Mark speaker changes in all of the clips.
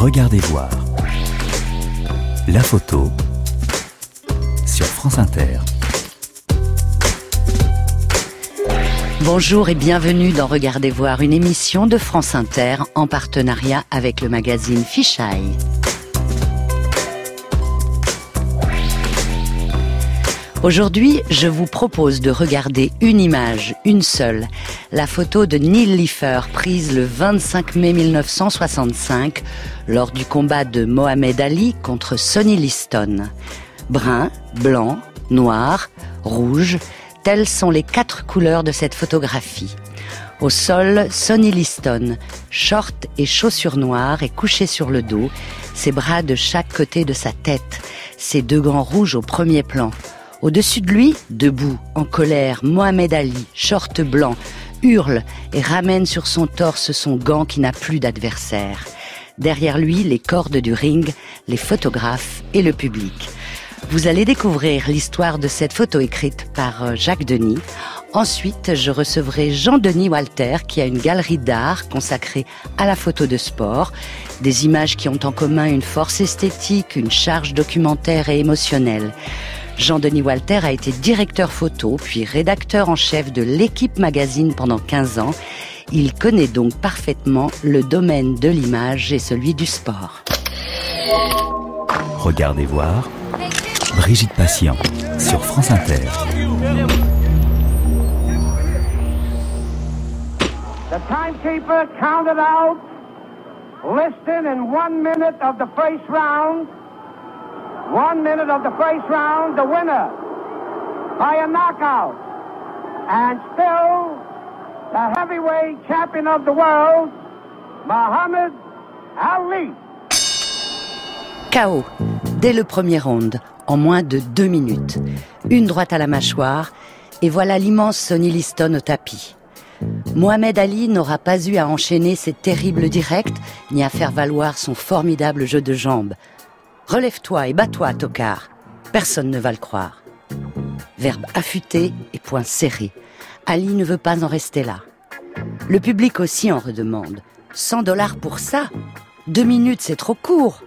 Speaker 1: Regardez voir. La photo sur France Inter.
Speaker 2: Bonjour et bienvenue dans Regardez voir, une émission de France Inter en partenariat avec le magazine Fisheye. Aujourd'hui, je vous propose de regarder une image, une seule, la photo de Neil Leifer prise le 25 mai 1965 lors du combat de Mohamed Ali contre Sonny Liston. Brun, blanc, noir, rouge, telles sont les quatre couleurs de cette photographie. Au sol, Sonny Liston, short et chaussures noires et couché sur le dos, ses bras de chaque côté de sa tête, ses deux gants rouges au premier plan. Au-dessus de lui, debout, en colère, Mohamed Ali, short blanc, hurle et ramène sur son torse son gant qui n'a plus d'adversaire. Derrière lui, les cordes du ring, les photographes et le public. Vous allez découvrir l'histoire de cette photo écrite par euh, Jacques Denis. Ensuite, je recevrai Jean-Denis Walter qui a une galerie d'art consacrée à la photo de sport, des images qui ont en commun une force esthétique, une charge documentaire et émotionnelle. Jean-Denis Walter a été directeur photo, puis rédacteur en chef de l'équipe magazine pendant 15 ans. Il connaît donc parfaitement le domaine de l'image et celui du sport.
Speaker 1: Regardez voir Brigitte Patient sur France Inter.
Speaker 3: The timekeeper counted out, listed in one minute of the first round. One minute of the first round, the winner by a knockout. And still, the heavyweight champion of the world, Muhammad Ali.
Speaker 2: KO, dès le premier round, en moins de deux minutes. Une droite à la mâchoire, et voilà l'immense Sonny Liston au tapis. Mohamed Ali n'aura pas eu à enchaîner ses terribles directs, ni à faire valoir son formidable jeu de jambes. Relève-toi et bats-toi, tocard. Personne ne va le croire. Verbe affûté et point serré. Ali ne veut pas en rester là. Le public aussi en redemande. 100 dollars pour ça Deux minutes, c'est trop court.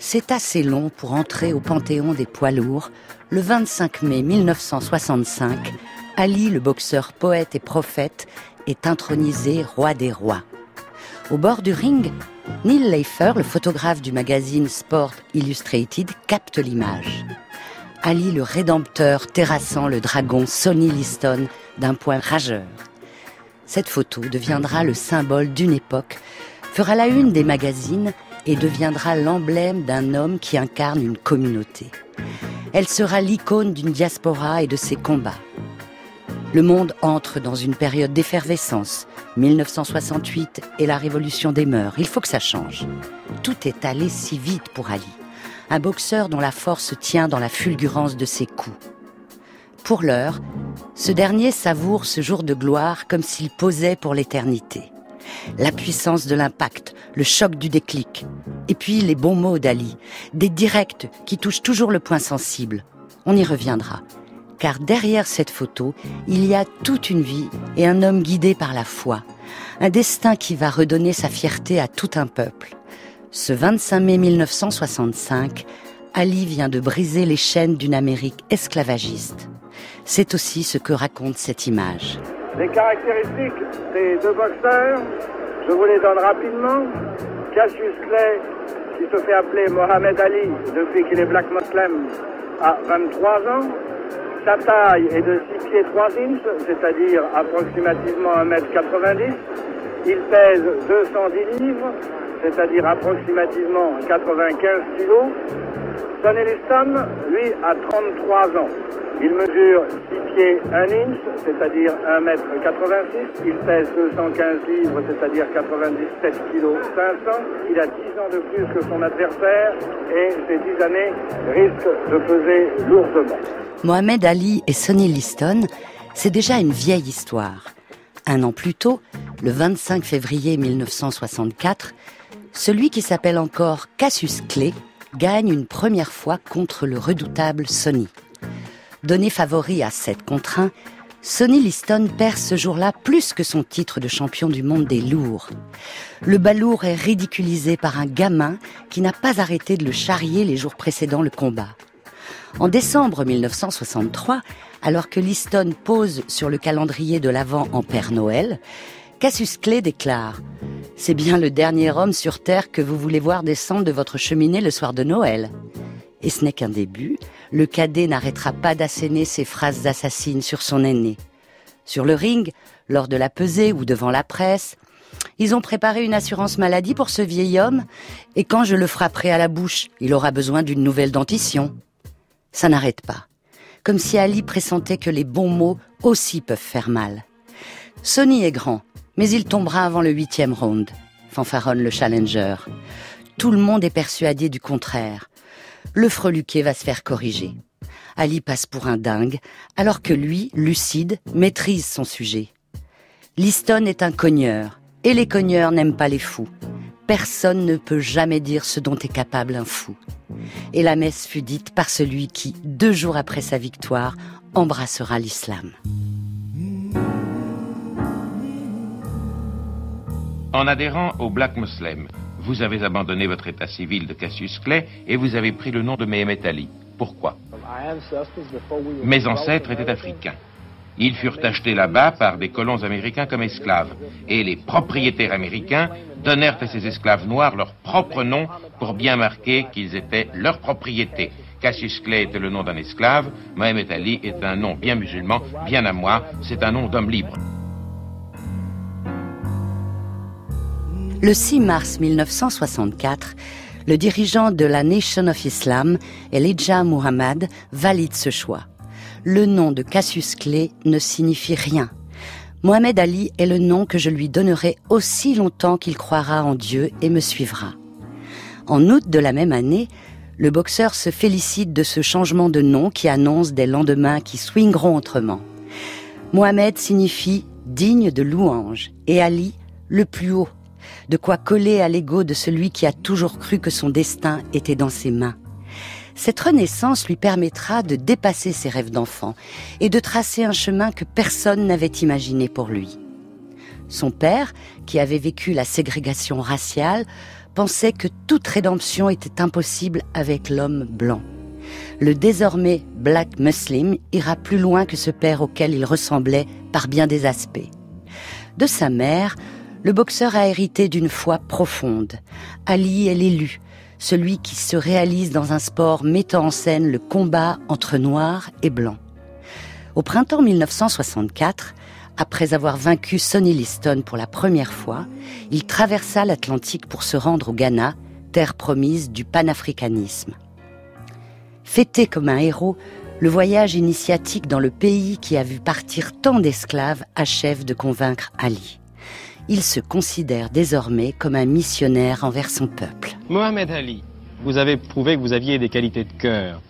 Speaker 2: C'est assez long pour entrer au panthéon des poids lourds. Le 25 mai 1965, Ali, le boxeur poète et prophète, est intronisé roi des rois. Au bord du ring, Neil Leifer, le photographe du magazine Sport Illustrated, capte l'image. Ali le rédempteur terrassant le dragon Sonny Liston d'un point rageur. Cette photo deviendra le symbole d'une époque, fera la une des magazines et deviendra l'emblème d'un homme qui incarne une communauté. Elle sera l'icône d'une diaspora et de ses combats. Le monde entre dans une période d'effervescence. 1968 et la révolution des mœurs. Il faut que ça change. Tout est allé si vite pour Ali. Un boxeur dont la force tient dans la fulgurance de ses coups. Pour l'heure, ce dernier savoure ce jour de gloire comme s'il posait pour l'éternité. La puissance de l'impact, le choc du déclic, et puis les bons mots d'Ali, des directs qui touchent toujours le point sensible. On y reviendra car derrière cette photo, il y a toute une vie et un homme guidé par la foi, un destin qui va redonner sa fierté à tout un peuple. Ce 25 mai 1965, Ali vient de briser les chaînes d'une Amérique esclavagiste. C'est aussi ce que raconte cette image.
Speaker 3: Les caractéristiques des deux boxeurs, je vous les donne rapidement. Cassius Clay, qui se fait appeler Mohamed Ali depuis qu'il est Black Muslim, a 23 ans. Sa taille est de 6 pieds 3 inches, c'est-à-dire approximativement 1m90. Il pèse 210 livres, c'est-à-dire approximativement 95 kilos. Sonny Liston, lui, a 33 ans. Il mesure 6 pieds 1 inch, c'est-à-dire 1m86. Il pèse 215 livres, c'est-à-dire 97 kg 500. Il a 10 ans de plus que son adversaire et ces 10 années risquent de peser lourdement.
Speaker 2: Mohamed Ali et Sonny Liston, c'est déjà une vieille histoire. Un an plus tôt, le 25 février 1964, celui qui s'appelle encore Cassius Clay gagne une première fois contre le redoutable Sonny. Donné favori à 7 contre 1, Sonny Liston perd ce jour-là plus que son titre de champion du monde des lourds. Le balourd est ridiculisé par un gamin qui n'a pas arrêté de le charrier les jours précédant le combat. En décembre 1963, alors que Liston pose sur le calendrier de l'Avent en Père Noël, Cassius Clay déclare C'est bien le dernier homme sur Terre que vous voulez voir descendre de votre cheminée le soir de Noël. Et ce n'est qu'un début, le cadet n'arrêtera pas d'asséner ses phrases assassines sur son aîné. Sur le ring, lors de la pesée ou devant la presse, ils ont préparé une assurance maladie pour ce vieil homme, et quand je le frapperai à la bouche, il aura besoin d'une nouvelle dentition. Ça n'arrête pas. Comme si Ali pressentait que les bons mots aussi peuvent faire mal. Sonny est grand, mais il tombera avant le huitième round, fanfaronne le challenger. Tout le monde est persuadé du contraire le freluquet va se faire corriger. Ali passe pour un dingue, alors que lui, lucide, maîtrise son sujet. Liston est un cogneur, et les cogneurs n'aiment pas les fous. Personne ne peut jamais dire ce dont est capable un fou. Et la messe fut dite par celui qui, deux jours après sa victoire, embrassera l'islam.
Speaker 4: En adhérant au Black Muslim, vous avez abandonné votre état civil de Cassius Clay et vous avez pris le nom de Mehemet Ali. Pourquoi? Mes ancêtres étaient africains. Ils furent achetés là-bas par des colons américains comme esclaves. Et les propriétaires américains donnèrent à ces esclaves noirs leur propre nom pour bien marquer qu'ils étaient leur propriété. Cassius Clay était le nom d'un esclave, Mohamed Ali est un nom bien musulman, bien à moi, c'est un nom d'homme libre.
Speaker 2: Le 6 mars 1964, le dirigeant de la Nation of Islam, Elijah Muhammad, valide ce choix. Le nom de Cassius Clay ne signifie rien. Mohamed Ali est le nom que je lui donnerai aussi longtemps qu'il croira en Dieu et me suivra. En août de la même année, le boxeur se félicite de ce changement de nom qui annonce des lendemains qui swingeront autrement. Mohamed signifie digne de louange et Ali le plus haut de quoi coller à l'ego de celui qui a toujours cru que son destin était dans ses mains. Cette renaissance lui permettra de dépasser ses rêves d'enfant et de tracer un chemin que personne n'avait imaginé pour lui. Son père, qui avait vécu la ségrégation raciale, pensait que toute rédemption était impossible avec l'homme blanc. Le désormais Black Muslim ira plus loin que ce père auquel il ressemblait par bien des aspects. De sa mère, le boxeur a hérité d'une foi profonde. Ali est l'élu, celui qui se réalise dans un sport mettant en scène le combat entre noirs et blancs. Au printemps 1964, après avoir vaincu Sonny Liston pour la première fois, il traversa l'Atlantique pour se rendre au Ghana, terre promise du panafricanisme. Fêté comme un héros, le voyage initiatique dans le pays qui a vu partir tant d'esclaves achève de convaincre Ali il se considère désormais comme un missionnaire envers son peuple.
Speaker 5: Mohamed Ali, vous avez prouvé que vous aviez des qualités de cœur.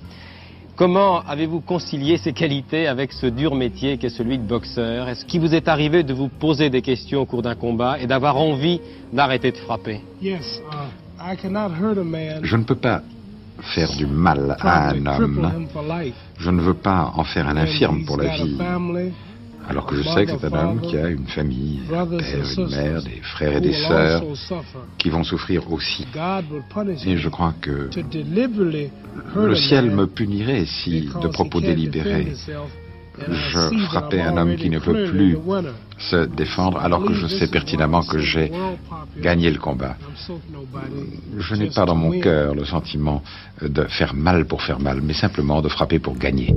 Speaker 5: Comment avez-vous concilié ces qualités avec ce dur métier qu'est celui de boxeur? Est-ce qu'il vous est arrivé de vous poser des questions au cours d'un combat et d'avoir envie d'arrêter de frapper?
Speaker 6: Uh, Je ne peux pas faire du mal à un homme. Je ne veux pas en faire un infirme pour la vie alors que je sais que c'est un homme qui a une famille, un père, une mère, des frères et des sœurs qui vont souffrir aussi. Et je crois que le ciel me punirait si, de propos délibérés, je frappais un homme qui ne peut plus se défendre alors que je sais pertinemment que j'ai gagné le combat. Je n'ai pas dans mon cœur le sentiment de faire mal pour faire mal, mais simplement de frapper pour gagner.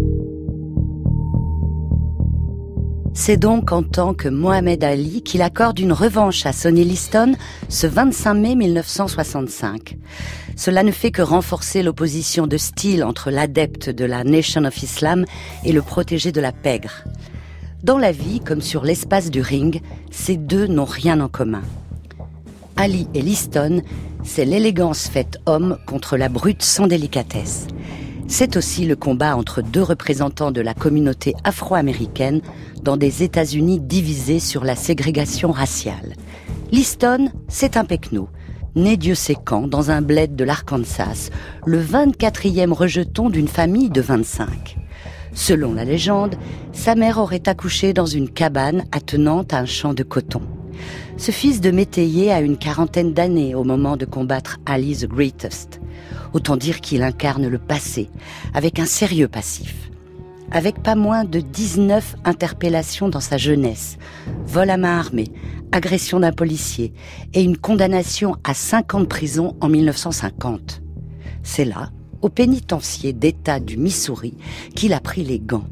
Speaker 2: C'est donc en tant que Mohamed Ali qu'il accorde une revanche à Sonny Liston ce 25 mai 1965. Cela ne fait que renforcer l'opposition de style entre l'adepte de la Nation of Islam et le protégé de la pègre. Dans la vie, comme sur l'espace du ring, ces deux n'ont rien en commun. Ali et Liston, c'est l'élégance faite homme contre la brute sans délicatesse. C'est aussi le combat entre deux représentants de la communauté afro-américaine dans des États-Unis divisés sur la ségrégation raciale. Liston, c'est un pecno, né Dieu sait quand dans un bled de l'Arkansas, le 24e rejeton d'une famille de 25. Selon la légende, sa mère aurait accouché dans une cabane attenante à un champ de coton. Ce fils de métayer a une quarantaine d'années au moment de combattre Ali the Greatest. Autant dire qu'il incarne le passé, avec un sérieux passif. Avec pas moins de 19 interpellations dans sa jeunesse, vol à main armée, agression d'un policier et une condamnation à 5 ans de prison en 1950. C'est là, au pénitencier d'État du Missouri, qu'il a pris les gants.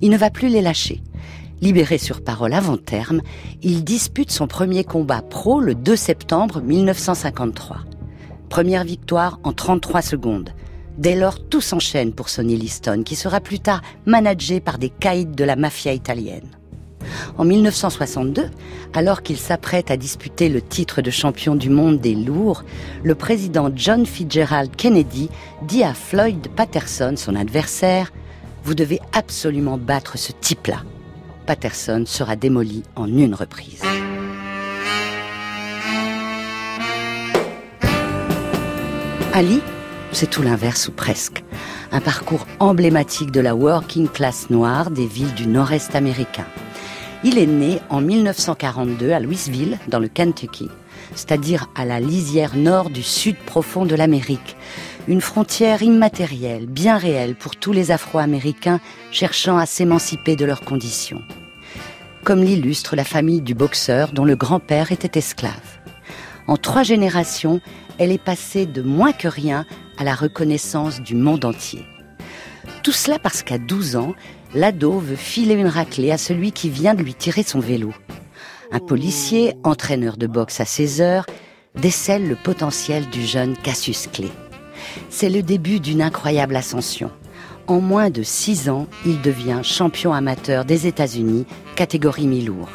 Speaker 2: Il ne va plus les lâcher. Libéré sur parole avant terme, il dispute son premier combat pro le 2 septembre 1953. Première victoire en 33 secondes. Dès lors, tout s'enchaîne pour Sonny Liston, qui sera plus tard managé par des caïds de la mafia italienne. En 1962, alors qu'il s'apprête à disputer le titre de champion du monde des lourds, le président John Fitzgerald Kennedy dit à Floyd Patterson, son adversaire, Vous devez absolument battre ce type-là. Patterson sera démoli en une reprise. Ali, c'est tout l'inverse ou presque. Un parcours emblématique de la working class noire des villes du nord-est américain. Il est né en 1942 à Louisville, dans le Kentucky, c'est-à-dire à la lisière nord du sud profond de l'Amérique, une frontière immatérielle, bien réelle pour tous les Afro-Américains cherchant à s'émanciper de leurs conditions comme l'illustre la famille du boxeur dont le grand-père était esclave. En trois générations, elle est passée de moins que rien à la reconnaissance du monde entier. Tout cela parce qu'à 12 ans, l'ado veut filer une raclée à celui qui vient de lui tirer son vélo. Un policier, entraîneur de boxe à 16 heures, décèle le potentiel du jeune Cassius Clay. C'est le début d'une incroyable ascension. En moins de six ans, il devient champion amateur des États-Unis, catégorie mi-lourd.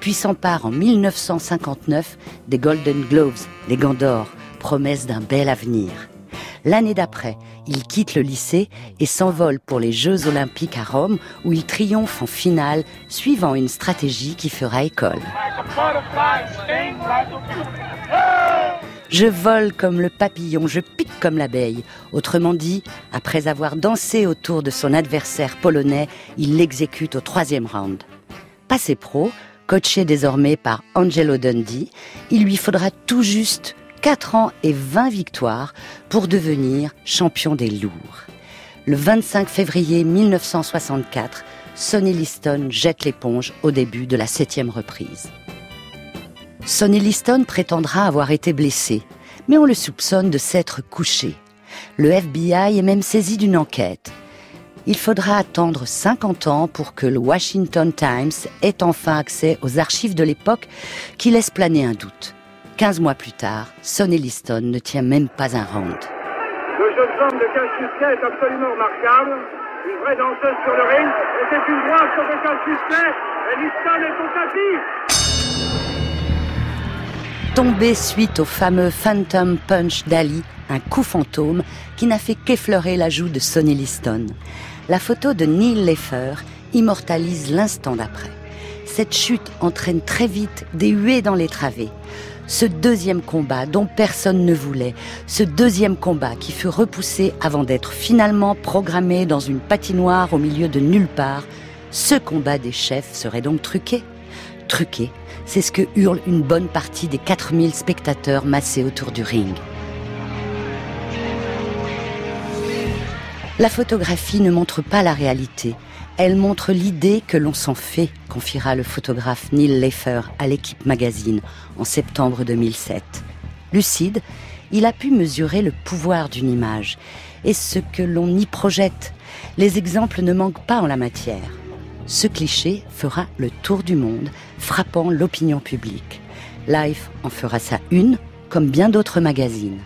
Speaker 2: Puis s'empare en 1959 des Golden Gloves, les gants d'or, promesse d'un bel avenir. L'année d'après, il quitte le lycée et s'envole pour les Jeux olympiques à Rome où il triomphe en finale suivant une stratégie qui fera école. Je vole comme le papillon, je pique comme l'abeille. Autrement dit, après avoir dansé autour de son adversaire polonais, il l'exécute au troisième round. Passé pro, coaché désormais par Angelo Dundee, il lui faudra tout juste 4 ans et 20 victoires pour devenir champion des lourds. Le 25 février 1964, Sonny Liston jette l'éponge au début de la septième reprise. Sonny Liston prétendra avoir été blessé, mais on le soupçonne de s'être couché. Le FBI est même saisi d'une enquête. Il faudra attendre 50 ans pour que le Washington Times ait enfin accès aux archives de l'époque qui laissent planer un doute. 15 mois plus tard, Sonny Liston ne tient même pas un round.
Speaker 3: Le jeu de est absolument remarquable. Danseuse sur le ring. Et c'est une Clay. Et tapis
Speaker 2: tombé suite au fameux Phantom Punch d'Ali, un coup fantôme qui n'a fait qu'effleurer la joue de Sonny Liston. La photo de Neil Leffer immortalise l'instant d'après. Cette chute entraîne très vite des huées dans les travées. Ce deuxième combat dont personne ne voulait, ce deuxième combat qui fut repoussé avant d'être finalement programmé dans une patinoire au milieu de nulle part, ce combat des chefs serait donc truqué Truqué c'est ce que hurle une bonne partie des 4000 spectateurs massés autour du ring. La photographie ne montre pas la réalité. Elle montre l'idée que l'on s'en fait, confiera le photographe Neil Leffer à l'équipe magazine en septembre 2007. Lucide, il a pu mesurer le pouvoir d'une image et ce que l'on y projette. Les exemples ne manquent pas en la matière. Ce cliché fera le tour du monde, frappant l'opinion publique. Life en fera sa une, comme bien d'autres magazines.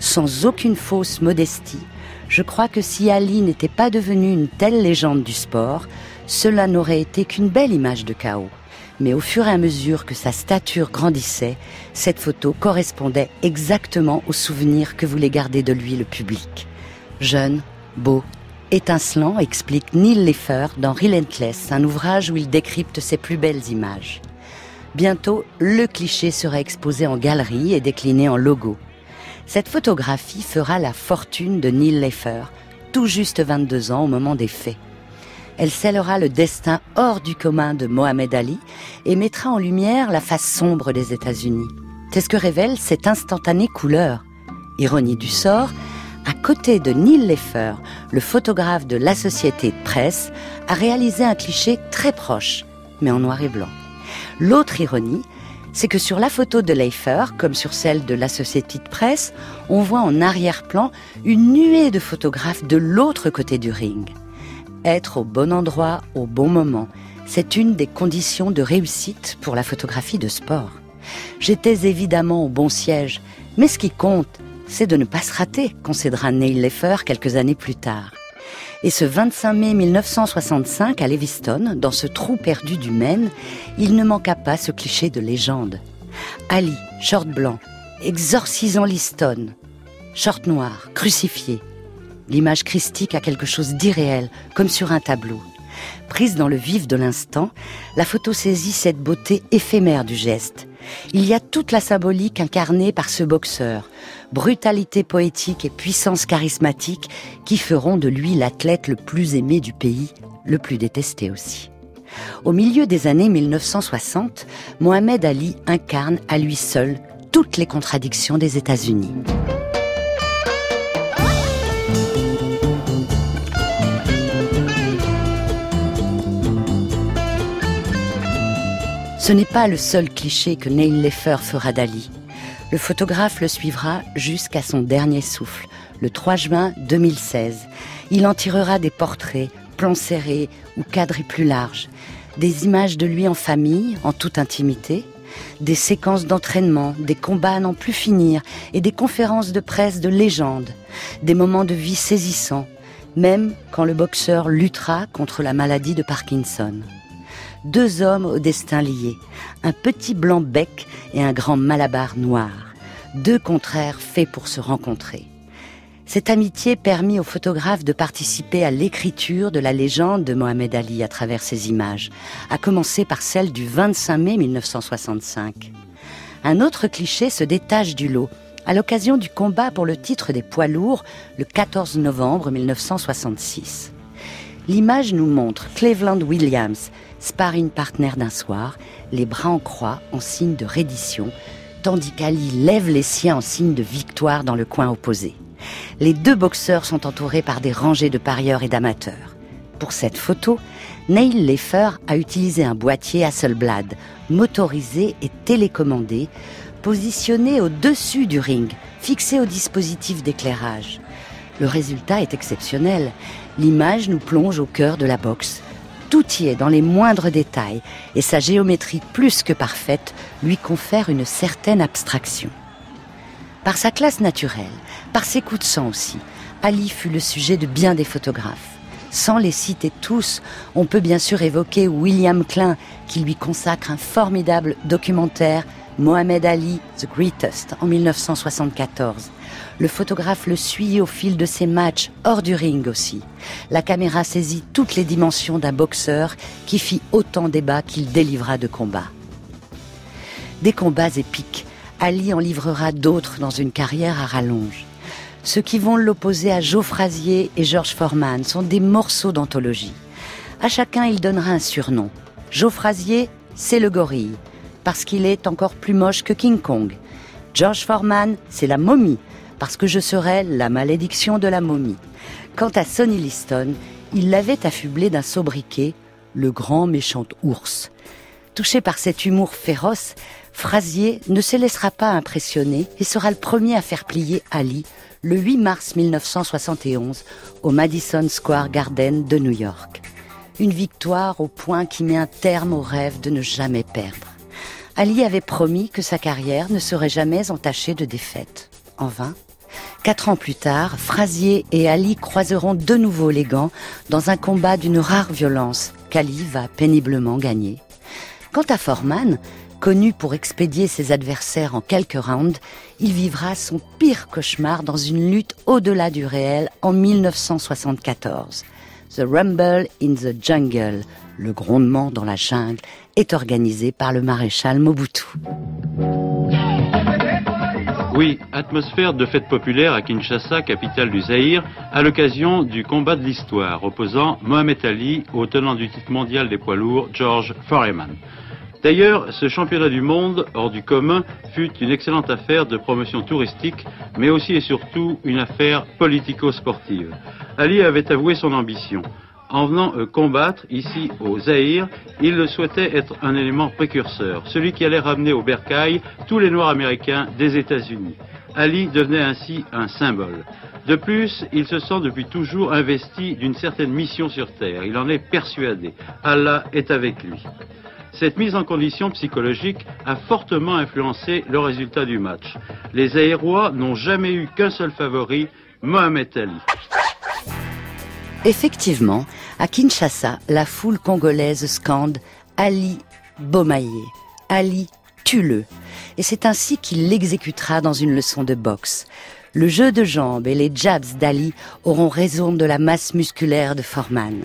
Speaker 2: Sans aucune fausse modestie, je crois que si Ali n'était pas devenu une telle légende du sport, cela n'aurait été qu'une belle image de chaos. Mais au fur et à mesure que sa stature grandissait, cette photo correspondait exactement au souvenir que voulait garder de lui le public. Jeune, beau, Étincelant explique Neil Leffer dans Relentless, un ouvrage où il décrypte ses plus belles images. Bientôt, le cliché sera exposé en galerie et décliné en logo. Cette photographie fera la fortune de Neil Leffer, tout juste 22 ans au moment des faits. Elle scellera le destin hors du commun de Mohamed Ali et mettra en lumière la face sombre des États-Unis. C'est ce que révèle cette instantanée couleur. Ironie du sort, à côté de Neil Leffer, le photographe de la société de presse, a réalisé un cliché très proche, mais en noir et blanc. L'autre ironie, c'est que sur la photo de Leifer, comme sur celle de la société de presse, on voit en arrière-plan une nuée de photographes de l'autre côté du ring. Être au bon endroit au bon moment, c'est une des conditions de réussite pour la photographie de sport. J'étais évidemment au bon siège, mais ce qui compte, c'est de ne pas se rater, concédera Neil Leffer quelques années plus tard. Et ce 25 mai 1965, à Leviston, dans ce trou perdu du Maine, il ne manqua pas ce cliché de légende. Ali, short blanc, exorcisant Liston, short noir, crucifié. L'image christique a quelque chose d'irréel, comme sur un tableau. Prise dans le vif de l'instant, la photo saisit cette beauté éphémère du geste. Il y a toute la symbolique incarnée par ce boxeur, brutalité poétique et puissance charismatique qui feront de lui l'athlète le plus aimé du pays, le plus détesté aussi. Au milieu des années 1960, Mohamed Ali incarne à lui seul toutes les contradictions des États-Unis. Ce n'est pas le seul cliché que Neil Leffer fera d'Ali. Le photographe le suivra jusqu'à son dernier souffle, le 3 juin 2016. Il en tirera des portraits, plans serrés ou cadrés plus larges, des images de lui en famille, en toute intimité, des séquences d'entraînement, des combats à n'en plus finir et des conférences de presse de légende, des moments de vie saisissants, même quand le boxeur luttera contre la maladie de Parkinson deux hommes au destin lié, un petit blanc bec et un grand malabar noir, deux contraires faits pour se rencontrer. Cette amitié permit au photographe de participer à l'écriture de la légende de Mohamed Ali à travers ses images, à commencer par celle du 25 mai 1965. Un autre cliché se détache du lot à l'occasion du combat pour le titre des poids lourds le 14 novembre 1966. L'image nous montre Cleveland Williams, sparring partner d'un soir, les bras en croix en signe de reddition, tandis qu'Ali lève les siens en signe de victoire dans le coin opposé. Les deux boxeurs sont entourés par des rangées de parieurs et d'amateurs. Pour cette photo, Neil Leffer a utilisé un boîtier Hasselblad, motorisé et télécommandé, positionné au-dessus du ring, fixé au dispositif d'éclairage. Le résultat est exceptionnel. L'image nous plonge au cœur de la boxe, tout y est dans les moindres détails et sa géométrie plus que parfaite lui confère une certaine abstraction. Par sa classe naturelle, par ses coups de sang aussi, Ali fut le sujet de bien des photographes. Sans les citer tous, on peut bien sûr évoquer William Klein qui lui consacre un formidable documentaire Mohamed Ali, The Greatest, en 1974. Le photographe le suit au fil de ses matchs, hors du ring aussi. La caméra saisit toutes les dimensions d'un boxeur qui fit autant débat qu'il délivra de combats. Des combats épiques, Ali en livrera d'autres dans une carrière à rallonge. Ceux qui vont l'opposer à Joe Frazier et George Foreman sont des morceaux d'anthologie. À chacun, il donnera un surnom. Joe Frazier, c'est le gorille, parce qu'il est encore plus moche que King Kong. George Foreman, c'est la momie, parce que je serais la malédiction de la momie. Quant à Sonny Liston, il l'avait affublé d'un sobriquet, le grand méchant ours. Touché par cet humour féroce, Frasier ne se laissera pas impressionner et sera le premier à faire plier Ali le 8 mars 1971 au Madison Square Garden de New York. Une victoire au point qui met un terme au rêve de ne jamais perdre. Ali avait promis que sa carrière ne serait jamais entachée de défaites. En vain. Quatre ans plus tard, Frazier et Ali croiseront de nouveau les gants dans un combat d'une rare violence qu'Ali va péniblement gagner. Quant à Foreman, connu pour expédier ses adversaires en quelques rounds, il vivra son pire cauchemar dans une lutte au-delà du réel en 1974. The Rumble in the Jungle, le grondement dans la jungle, est organisé par le maréchal Mobutu.
Speaker 7: Oui, atmosphère de fête populaire à Kinshasa, capitale du Zaïre, à l'occasion du combat de l'histoire opposant Mohamed Ali au tenant du titre mondial des poids lourds, George Foreman. D'ailleurs, ce championnat du monde, hors du commun, fut une excellente affaire de promotion touristique, mais aussi et surtout une affaire politico-sportive. Ali avait avoué son ambition. En venant euh, combattre ici au Zaïre, il souhaitait être un élément précurseur, celui qui allait ramener au bercail tous les Noirs américains des États-Unis. Ali devenait ainsi un symbole. De plus, il se sent depuis toujours investi d'une certaine mission sur Terre. Il en est persuadé. Allah est avec lui. Cette mise en condition psychologique a fortement influencé le résultat du match. Les Aérois n'ont jamais eu qu'un seul favori, Mohamed Ali.
Speaker 2: Effectivement, à Kinshasa, la foule congolaise scande Ali Bomaye, Ali tue-le. Et c'est ainsi qu'il l'exécutera dans une leçon de boxe. Le jeu de jambes et les jabs d'Ali auront raison de la masse musculaire de Foreman.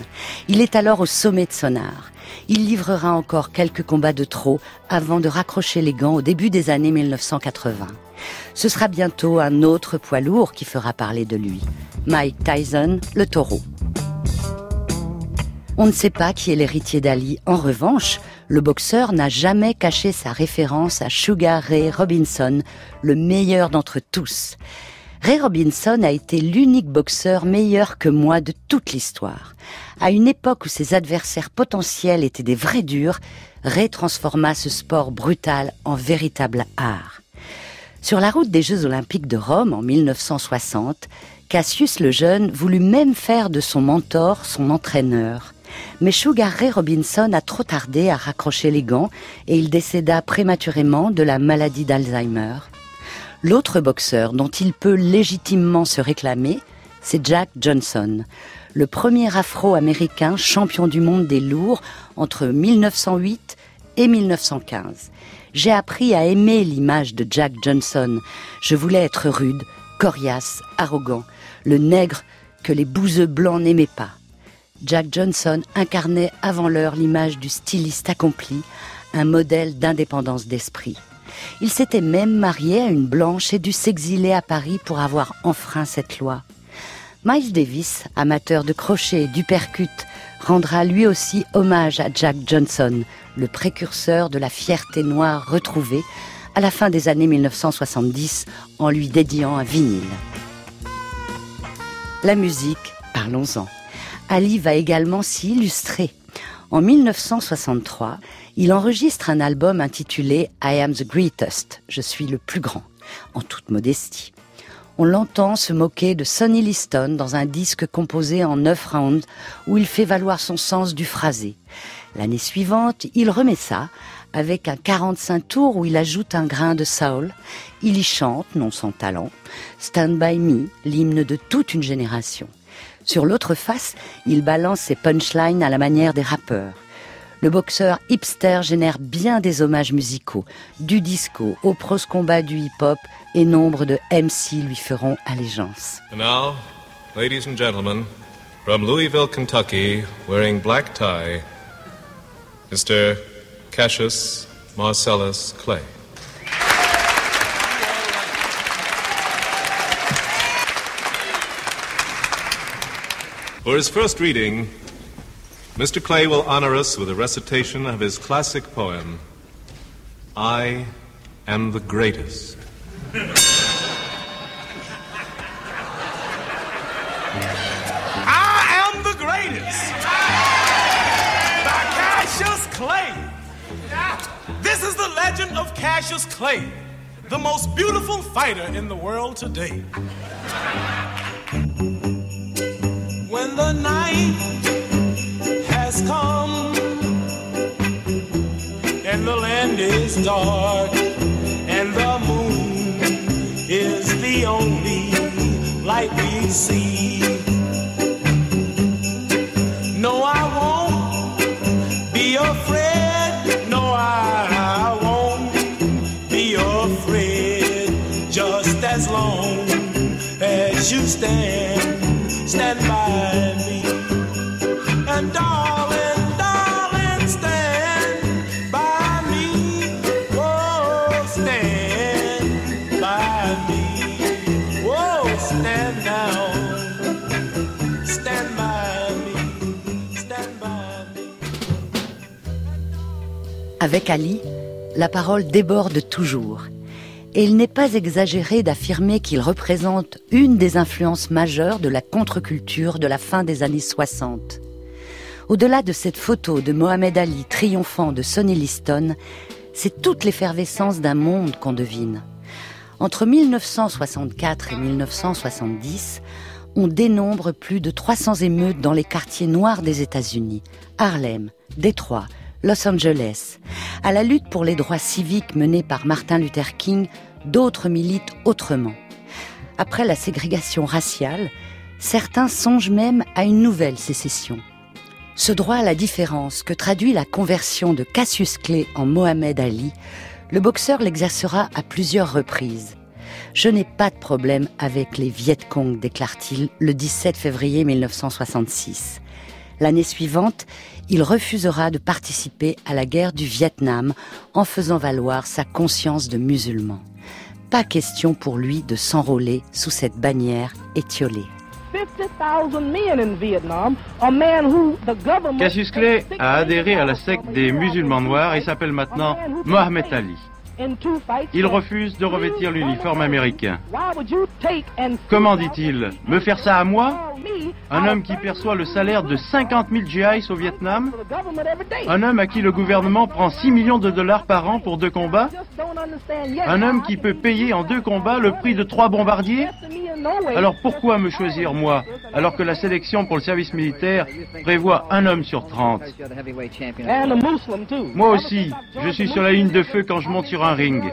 Speaker 2: Il est alors au sommet de son art. Il livrera encore quelques combats de trop avant de raccrocher les gants au début des années 1980. Ce sera bientôt un autre poids lourd qui fera parler de lui. Mike Tyson, le taureau. On ne sait pas qui est l'héritier d'Ali. En revanche, le boxeur n'a jamais caché sa référence à Sugar Ray Robinson, le meilleur d'entre tous. Ray Robinson a été l'unique boxeur meilleur que moi de toute l'histoire. À une époque où ses adversaires potentiels étaient des vrais durs, Ray transforma ce sport brutal en véritable art. Sur la route des Jeux Olympiques de Rome en 1960, Cassius le Jeune voulut même faire de son mentor son entraîneur. Mais Sugar Ray Robinson a trop tardé à raccrocher les gants et il décéda prématurément de la maladie d'Alzheimer. L'autre boxeur dont il peut légitimement se réclamer, c'est Jack Johnson, le premier afro-américain champion du monde des lourds entre 1908 et 1915. J'ai appris à aimer l'image de Jack Johnson. Je voulais être rude, coriace, arrogant, le nègre que les bouseux blancs n'aimaient pas. Jack Johnson incarnait avant l'heure l'image du styliste accompli, un modèle d'indépendance d'esprit. Il s'était même marié à une blanche et dû s'exiler à Paris pour avoir enfreint cette loi. Miles Davis, amateur de crochet et du percute, rendra lui aussi hommage à Jack Johnson, le précurseur de la fierté noire retrouvée à la fin des années 1970 en lui dédiant un vinyle. La musique, parlons-en. Ali va également s'y illustrer. En 1963, il enregistre un album intitulé I Am the Greatest, Je suis le plus grand, en toute modestie. On l'entend se moquer de Sonny Liston dans un disque composé en neuf rounds où il fait valoir son sens du phrasé. L'année suivante, il remet ça avec un 45 tours où il ajoute un grain de soul. Il y chante, non sans talent, Stand By Me, l'hymne de toute une génération. Sur l'autre face, il balance ses punchlines à la manière des rappeurs le boxeur hipster génère bien des hommages musicaux, du disco au prose combat du hip-hop, et nombre de MC lui feront allégeance.
Speaker 8: And now, ladies and gentlemen, from Louisville, Kentucky, wearing black tie, Mr. Cassius Marcellus Clay. For his first reading, Mr. Clay will honor us with a recitation of his classic poem, I Am the Greatest.
Speaker 9: I am the greatest. By Cassius Clay. This is the legend of Cassius Clay, the most beautiful fighter in the world today. When the night come and the land is dark and the moon is the only light we see. No, I won't be afraid. No, I won't be afraid. Just as long as you stand, stand by me.
Speaker 2: Avec Ali, la parole déborde toujours. Et il n'est pas exagéré d'affirmer qu'il représente une des influences majeures de la contre-culture de la fin des années 60. Au-delà de cette photo de Mohamed Ali triomphant de Sonny Liston, c'est toute l'effervescence d'un monde qu'on devine. Entre 1964 et 1970, on dénombre plus de 300 émeutes dans les quartiers noirs des États-Unis, Harlem, Détroit, Los Angeles. À la lutte pour les droits civiques menée par Martin Luther King, d'autres militent autrement. Après la ségrégation raciale, certains songent même à une nouvelle sécession. Ce droit à la différence que traduit la conversion de Cassius Clay en Mohamed Ali, le boxeur l'exercera à plusieurs reprises. Je n'ai pas de problème avec les Viet Cong, déclare-t-il le 17 février 1966. L'année suivante, il refusera de participer à la guerre du Vietnam en faisant valoir sa conscience de musulman. Pas question pour lui de s'enrôler sous cette bannière étiolée.
Speaker 7: Cassius Clay a adhéré à la secte des musulmans noirs et s'appelle maintenant Mohamed Ali. Il refuse de revêtir l'uniforme américain. Comment dit-il Me faire ça à moi Un homme qui perçoit le salaire de 50 000 GIs au Vietnam Un homme à qui le gouvernement prend 6 millions de dollars par an pour deux combats Un homme qui peut payer en deux combats le prix de trois bombardiers Alors pourquoi me choisir moi alors que la sélection pour le service militaire prévoit un homme sur 30 Moi aussi, je suis sur la ligne de feu quand je monte sur un ring.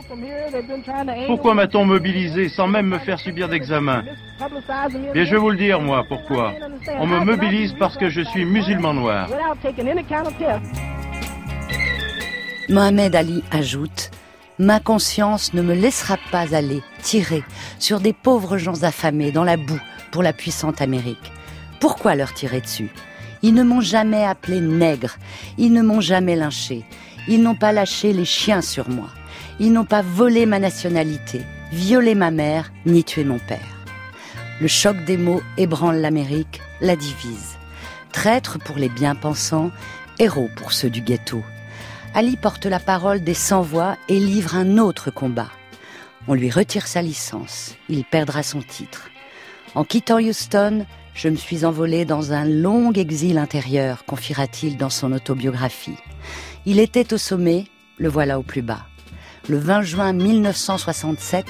Speaker 7: Pourquoi m'a-t-on mobilisé sans même me faire subir d'examen Bien, je vais vous le dire, moi, pourquoi. On me mobilise parce que je suis musulman noir.
Speaker 2: Mohamed Ali ajoute Ma conscience ne me laissera pas aller tirer sur des pauvres gens affamés dans la boue pour la puissante Amérique. Pourquoi leur tirer dessus? Ils ne m'ont jamais appelé nègre, ils ne m'ont jamais lynché, ils n'ont pas lâché les chiens sur moi. Ils n'ont pas volé ma nationalité, violé ma mère, ni tué mon père. Le choc des mots ébranle l'Amérique, la divise. Traître pour les bien-pensants, héros pour ceux du ghetto. Ali porte la parole des sans-voix et livre un autre combat. On lui retire sa licence, il perdra son titre. En quittant Houston, je me suis envolé dans un long exil intérieur, confiera-t-il dans son autobiographie. Il était au sommet, le voilà au plus bas. Le 20 juin 1967,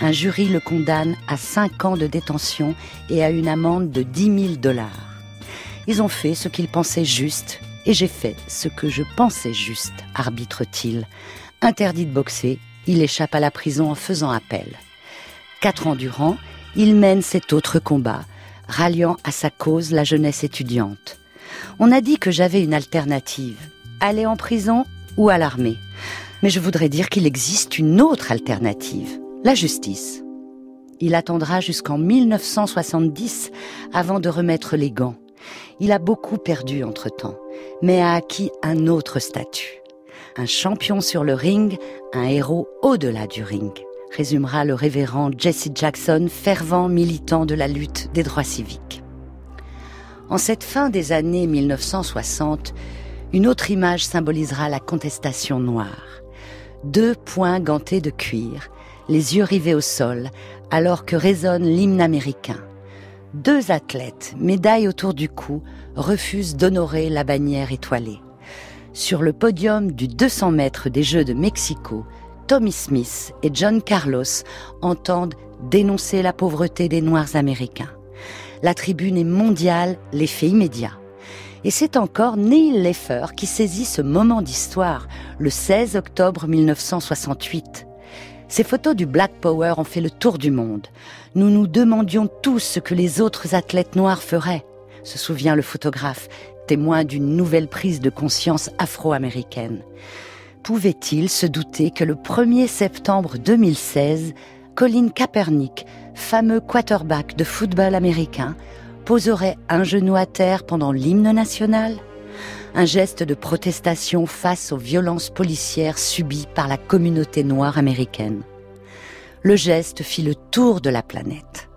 Speaker 2: un jury le condamne à 5 ans de détention et à une amende de 10 000 dollars. Ils ont fait ce qu'ils pensaient juste et j'ai fait ce que je pensais juste, arbitre-t-il. Interdit de boxer, il échappe à la prison en faisant appel. Quatre ans durant, il mène cet autre combat, ralliant à sa cause la jeunesse étudiante. On a dit que j'avais une alternative, aller en prison ou à l'armée. Mais je voudrais dire qu'il existe une autre alternative, la justice. Il attendra jusqu'en 1970 avant de remettre les gants. Il a beaucoup perdu entre-temps, mais a acquis un autre statut. Un champion sur le ring, un héros au-delà du ring, résumera le révérend Jesse Jackson, fervent militant de la lutte des droits civiques. En cette fin des années 1960, une autre image symbolisera la contestation noire deux poings gantés de cuir, les yeux rivés au sol, alors que résonne l'hymne américain. Deux athlètes, médailles autour du cou, refusent d'honorer la bannière étoilée. Sur le podium du 200 mètres des Jeux de Mexico, Tommy Smith et John Carlos entendent dénoncer la pauvreté des Noirs américains. La tribune est mondiale, l'effet immédiat. Et c'est encore Neil Leffer qui saisit ce moment d'histoire, le 16 octobre 1968. Ces photos du Black Power ont fait le tour du monde. Nous nous demandions tous ce que les autres athlètes noirs feraient, se souvient le photographe, témoin d'une nouvelle prise de conscience afro-américaine. Pouvait-il se douter que le 1er septembre 2016, Colin Kaepernick, fameux quarterback de football américain, poserait un genou à terre pendant l'hymne national Un geste de protestation face aux violences policières subies par la communauté noire américaine. Le geste fit le tour de la planète.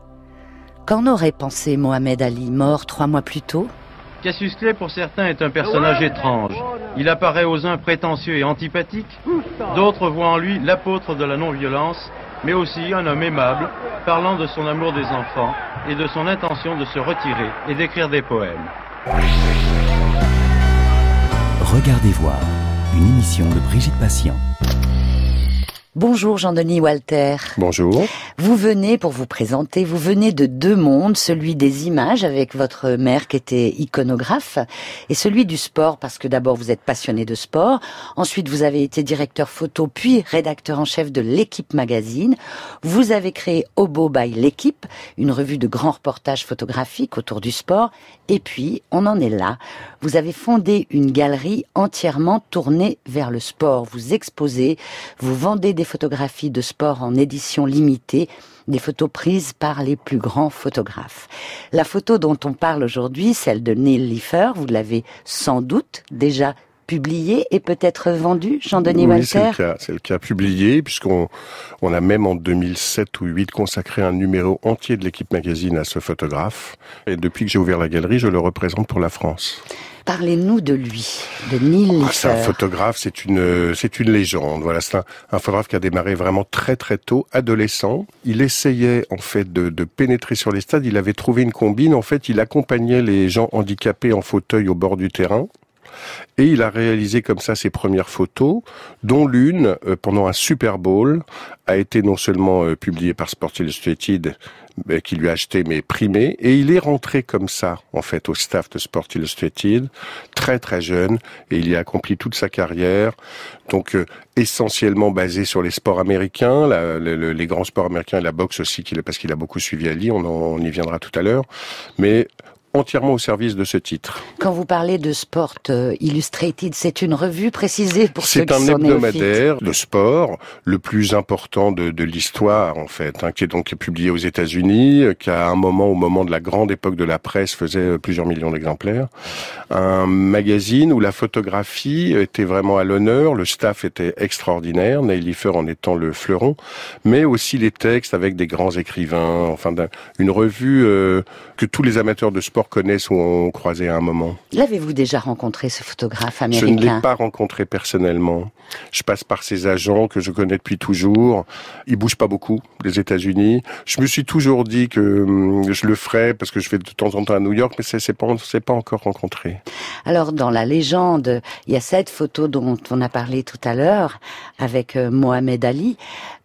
Speaker 2: Qu'en aurait pensé Mohamed Ali, mort trois mois plus tôt?
Speaker 7: Cassius Clay, pour certains, est un personnage étrange. Il apparaît aux uns prétentieux et antipathique, d'autres voient en lui l'apôtre de la non-violence, mais aussi un homme aimable, parlant de son amour des enfants et de son intention de se retirer et d'écrire des poèmes.
Speaker 1: Regardez voir, une émission de Brigitte Patient.
Speaker 2: Bonjour Jean-Denis Walter.
Speaker 10: Bonjour.
Speaker 2: Vous venez, pour vous présenter, vous venez de deux mondes, celui des images avec votre mère qui était iconographe et celui du sport parce que d'abord vous êtes passionné de sport, ensuite vous avez été directeur photo puis rédacteur en chef de l'équipe magazine. Vous avez créé Obo by l'équipe, une revue de grands reportages photographiques autour du sport et puis on en est là. Vous avez fondé une galerie entièrement tournée vers le sport. Vous exposez, vous vendez des photographies de sport en édition limitée, des photos prises par les plus grands photographes. La photo dont on parle aujourd'hui, celle de Neil Leifer, vous l'avez sans doute déjà publiée et peut-être vendue, Jean-Denis
Speaker 10: oui,
Speaker 2: Walter
Speaker 10: c'est le le cas publié, puisqu'on on a même en 2007 ou 2008 consacré un numéro entier de l'équipe magazine à ce photographe. Et depuis que j'ai ouvert la galerie, je le représente pour la France.
Speaker 2: Parlez-nous de lui, de Neil
Speaker 10: Ah, c'est un photographe, c'est une, c'est une légende. Voilà, c'est un, un photographe qui a démarré vraiment très très tôt, adolescent. Il essayait en fait de, de pénétrer sur les stades. Il avait trouvé une combine. En fait, il accompagnait les gens handicapés en fauteuil au bord du terrain. Et il a réalisé comme ça ses premières photos, dont l'une, euh, pendant un Super Bowl, a été non seulement euh, publiée par Sport Illustrated, qui lui a acheté mais primé, et il est rentré comme ça, en fait, au staff de Sport Illustrated, très très jeune, et il y a accompli toute sa carrière, donc euh, essentiellement basé sur les sports américains, la- le- le- les grands sports américains et la boxe aussi, parce qu'il a beaucoup suivi Ali, on, en- on y viendra tout à l'heure, mais entièrement au service de ce titre.
Speaker 2: Quand vous parlez de Sport euh, Illustrated, c'est une revue précisée pour ceux
Speaker 10: C'est
Speaker 2: qui
Speaker 10: un
Speaker 2: sont néophytes.
Speaker 10: hebdomadaire de sport, le plus important de, de l'histoire en fait, hein, qui est donc publié aux États-Unis, euh, qui à un moment, au moment de la grande époque de la presse, faisait euh, plusieurs millions d'exemplaires. Un magazine où la photographie était vraiment à l'honneur, le staff était extraordinaire, Neil en étant le fleuron, mais aussi les textes avec des grands écrivains, enfin une revue euh, que tous les amateurs de sport connaissent ou ont croisé à un moment.
Speaker 2: L'avez-vous déjà rencontré, ce photographe
Speaker 10: Je ne
Speaker 2: américain
Speaker 10: l'ai pas rencontré personnellement. Je passe par ses agents que je connais depuis toujours. Ils bougent pas beaucoup, les États-Unis. Je me suis toujours dit que hum, je le ferais parce que je vais de temps en temps à New York, mais c'est pas, pas encore rencontré.
Speaker 2: Alors, dans la légende, il y a cette photo dont on a parlé tout à l'heure avec euh, Mohamed Ali.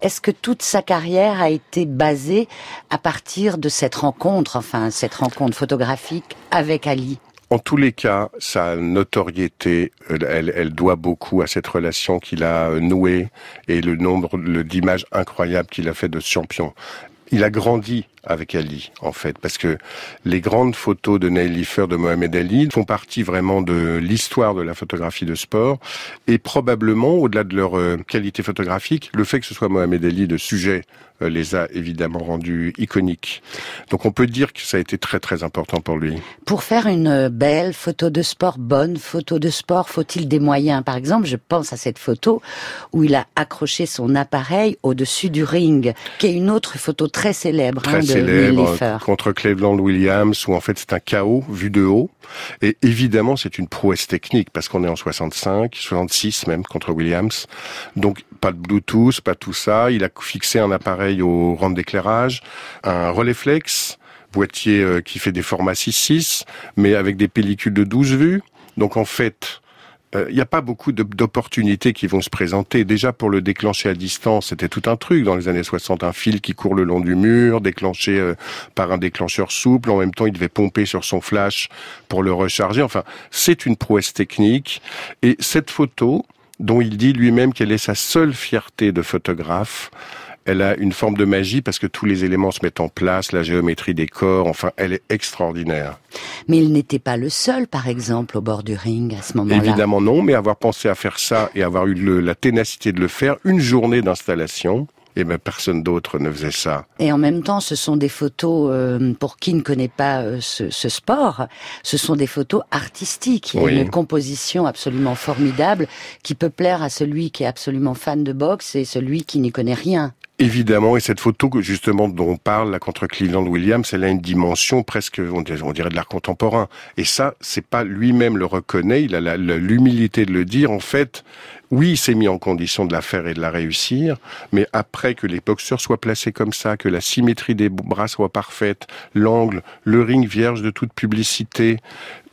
Speaker 2: Est-ce que toute sa carrière a été basée à partir de cette rencontre, enfin, cette rencontre photographique avec Ali?
Speaker 10: En tous les cas, sa notoriété, elle, elle doit beaucoup à cette relation qu'il a euh, nouée et le nombre d'images incroyables qu'il a fait de champion. Il a grandi avec Ali, en fait, parce que les grandes photos de Neil Leifer, de Mohamed Ali, font partie vraiment de l'histoire de la photographie de sport, et probablement, au-delà de leur euh, qualité photographique, le fait que ce soit Mohamed Ali, le sujet, euh, les a évidemment rendus iconiques. Donc on peut dire que ça a été très très important pour lui.
Speaker 2: Pour faire une belle photo de sport, bonne photo de sport, faut-il des moyens? Par exemple, je pense à cette photo où il a accroché son appareil au-dessus du ring, qui est une autre photo très célèbre
Speaker 10: très
Speaker 2: hein, de
Speaker 10: célèbre
Speaker 2: Leifer.
Speaker 10: contre Cleveland Williams où en fait c'est un chaos vu de haut. Et évidemment c'est une prouesse technique parce qu'on est en 65 66 même contre Williams. Donc pas de Bluetooth pas tout ça. Il a fixé un appareil au rang d'éclairage un relais flex boîtier euh, qui fait des formats 6.6 mais avec des pellicules de 12 vues. Donc en fait euh, il n'y a pas beaucoup d'opportunités qui vont se présenter. Déjà pour le déclencher à distance, c'était tout un truc dans les années 60, un fil qui court le long du mur, déclenché euh, par un déclencheur souple. En même temps, il devait pomper sur son flash pour le recharger. Enfin, c'est une prouesse technique. Et cette photo, dont il dit lui-même qu'elle est sa seule fierté de photographe, elle a une forme de magie parce que tous les éléments se mettent en place, la géométrie des corps, enfin, elle est extraordinaire.
Speaker 2: Mais il n'était pas le seul, par exemple, au bord du ring à ce moment-là.
Speaker 10: Évidemment non, mais avoir pensé à faire ça et avoir eu le- la ténacité de le faire, une journée d'installation, et ben personne d'autre ne faisait ça.
Speaker 2: Et en même temps, ce sont des photos, euh, pour qui ne connaît pas euh, ce, ce sport, ce sont des photos artistiques. Il y a
Speaker 10: Oui.
Speaker 2: une composition absolument formidable qui peut plaire à celui qui est absolument fan de boxe et celui qui n'y connaît rien.
Speaker 10: Évidemment, et cette photo justement dont on parle là contre Cleveland Williams, elle a une dimension presque, on dirait, de l'art contemporain. Et ça, c'est pas lui-même le reconnaît, il a l'humilité de le dire. En fait, oui, il s'est mis en condition de la faire et de la réussir, mais après que les boxeurs soient placés comme ça, que la symétrie des bras soit parfaite, l'angle, le ring vierge de toute publicité,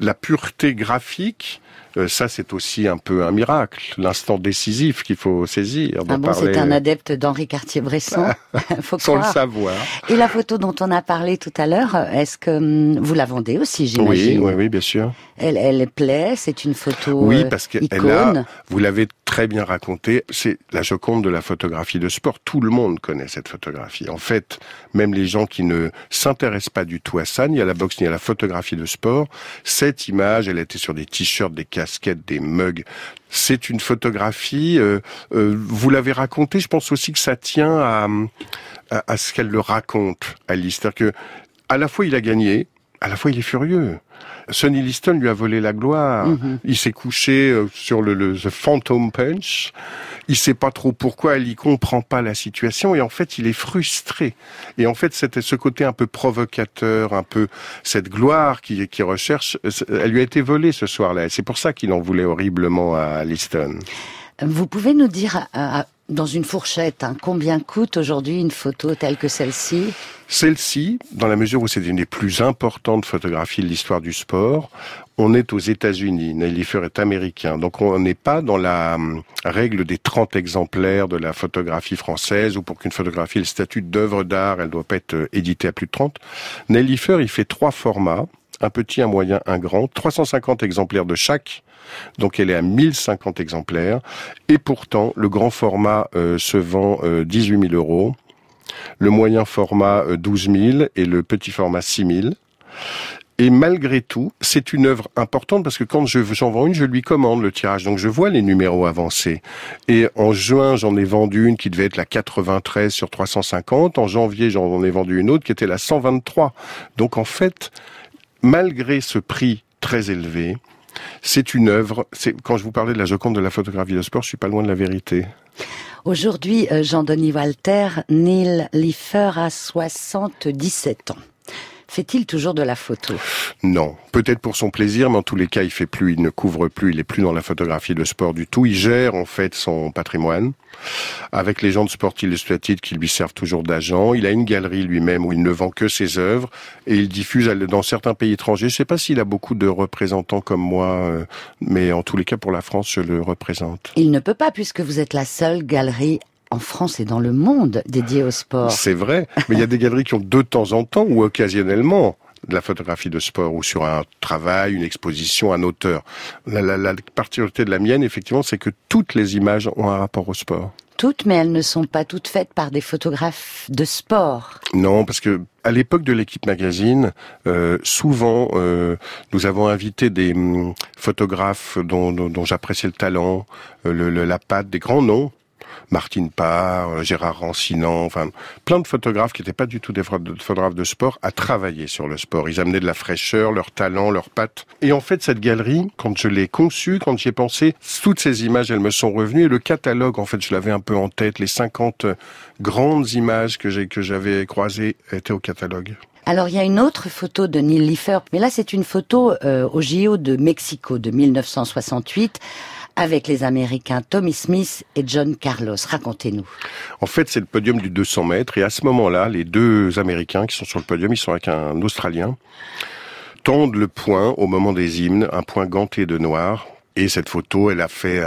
Speaker 10: la pureté graphique, euh, ça c'est aussi un peu un miracle, l'instant décisif qu'il faut saisir.
Speaker 2: Ah bon, c'est un adepte d'Henri Cartier-Bresson,
Speaker 10: faut Sans le savoir.
Speaker 2: Et la photo dont on a parlé tout à l'heure, est-ce que hum, vous la vendez aussi, j'imagine?
Speaker 10: Oui, oui, oui, bien sûr.
Speaker 2: Elle, elle plaît, c'est une photo
Speaker 10: Oui, parce qu'elle a, vous l'avez très bien raconté, c'est la Joconde de la photographie de sport. Tout le monde connaît cette photographie. En fait, même les gens qui ne s'intéressent pas du tout à ça, ni à la boxe, ni à la photographie de sport, cette image, elle était sur des t-shirts, des des mugs. C'est une photographie, euh, euh, vous l'avez raconté, je pense aussi que ça tient à, à, à ce qu'elle le raconte, Alice. C'est-à-dire que, à la fois il a gagné, à la fois il est furieux. Sonny Liston lui a volé la gloire. Mhm. Il s'est couché euh, sur le, le The Phantom Punch. Il sait pas trop pourquoi, il y comprend pas la situation et en fait il est frustré. Et en fait c'était ce côté un peu provocateur, un peu cette gloire qui, qui recherche, elle lui a été volée ce soir-là. C'est pour ça qu'il en voulait horriblement à Liston.
Speaker 2: Vous pouvez nous dire dans une fourchette, hein, combien coûte aujourd'hui une photo telle que celle-ci?
Speaker 10: Celle-ci, dans la mesure où c'est une des plus importantes photographies de l'histoire du sport, on est aux États-Unis. Nelly est américain. Donc on n'est pas dans la hum, règle des 30 exemplaires de la photographie française où pour qu'une photographie ait le statut d'œuvre d'art, elle doit pas être euh, éditée à plus de 30. Nelly il fait trois formats un petit, un moyen, un grand, 350 exemplaires de chaque. Donc elle est à 1050 exemplaires. Et pourtant, le grand format euh, se vend 18 euh, 000 euros, le moyen format 12 euh, 000 et le petit format 6 000. Et malgré tout, c'est une œuvre importante parce que quand je j'en vends une, je lui commande le tirage. Donc je vois les numéros avancés. Et en juin, j'en ai vendu une qui devait être la 93 sur 350. En janvier, j'en ai vendu une autre qui était la 123. Donc en fait, malgré ce prix très élevé, c'est une œuvre. Quand je vous parlais de la Joconde de la photographie de sport, je suis pas loin de la vérité.
Speaker 2: Aujourd'hui, euh, Jean-Denis Walter, Neil Liffer a 77 ans. Fait-il toujours de la photo
Speaker 10: Non, peut-être pour son plaisir, mais en tous les cas, il fait plus, il ne couvre plus, il est plus dans la photographie de sport du tout. Il gère en fait son patrimoine avec les gens de Sport Illustrated qui lui servent toujours d'agent. Il a une galerie lui-même où il ne vend que ses œuvres et il diffuse dans certains pays étrangers. Je ne sais pas s'il a beaucoup de représentants comme moi, euh, mais en tous les cas pour la France, je le représente.
Speaker 2: Il ne peut pas puisque vous êtes la seule galerie en France et dans le monde dédié au sport.
Speaker 10: C'est vrai, mais il y a des galeries qui ont de temps en temps ou occasionnellement de la photographie de sport ou sur un travail, une exposition, un auteur. La, la, particularité de la mienne, effectivement, c'est que toutes les images ont un rapport au sport.
Speaker 2: Toutes, mais elles ne sont pas toutes faites par des photographes de sport.
Speaker 10: Non, parce que à l'époque de l'équipe magazine, euh, souvent euh, nous avons invité des hum, photographes dont, dont, j'appréciais le talent, euh, le, la patte, des grands noms, Martine Parr, Gérard Rancinan, enfin plein de photographes qui n'étaient pas du tout des photographes de sport, à travailler sur le sport. Ils amenaient de la fraîcheur, leur talent, leurs pattes. Et en fait, cette galerie, quand je l'ai conçue, quand j'y ai pensé, toutes ces images, elles me sont revenues. Et le catalogue, en fait, je l'avais un peu en tête. Les 50 grandes images que j'avais croisées étaient au catalogue.
Speaker 2: Alors il y a une autre photo de Neil Liefers, mais là c'est une photo euh, au JO de Mexico de 1968 avec les Américains Tommy Smith et John Carlos. Racontez-nous.
Speaker 10: En fait, c'est le podium du 200 mètres et à ce moment-là, les deux Américains qui sont sur le podium, ils sont avec un Australien, tendent le poing au moment des hymnes, un poing ganté de noir, et cette photo, elle a fait,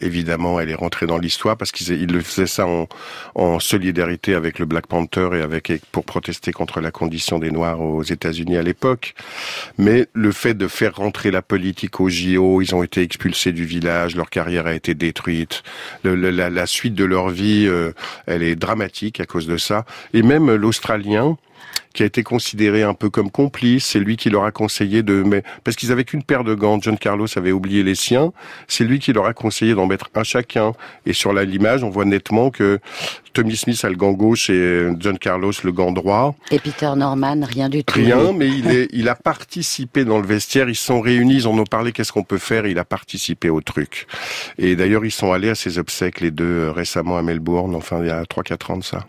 Speaker 10: évidemment, elle est rentrée dans l'histoire parce qu'il le faisait ça en, en, solidarité avec le Black Panther et avec pour protester contre la condition des Noirs aux États-Unis à l'époque. Mais le fait de faire rentrer la politique au JO, ils ont été expulsés du village, leur carrière a été détruite, le, la, la, suite de leur vie, euh, elle est dramatique à cause de ça. Et même l'Australien qui a été considéré un peu comme complice. C'est lui qui leur a conseillé de mais parce qu'ils avaient qu'une paire de gants. John Carlos avait oublié les siens. C'est lui qui leur a conseillé d'en mettre un chacun. Et sur l'image, on voit nettement que Tommy Smith a le gant gauche et John Carlos le gant droit.
Speaker 2: Et Peter Norman, rien du tout.
Speaker 10: Rien, mais il, est, il a participé dans le vestiaire. Ils sont réunis, ils en ont parlé, qu'est-ce qu'on peut faire? il a participé au truc. Et d'ailleurs, ils sont allés à ses obsèques, les deux, euh, récemment à Melbourne, enfin il y a 3-4 ans de ça.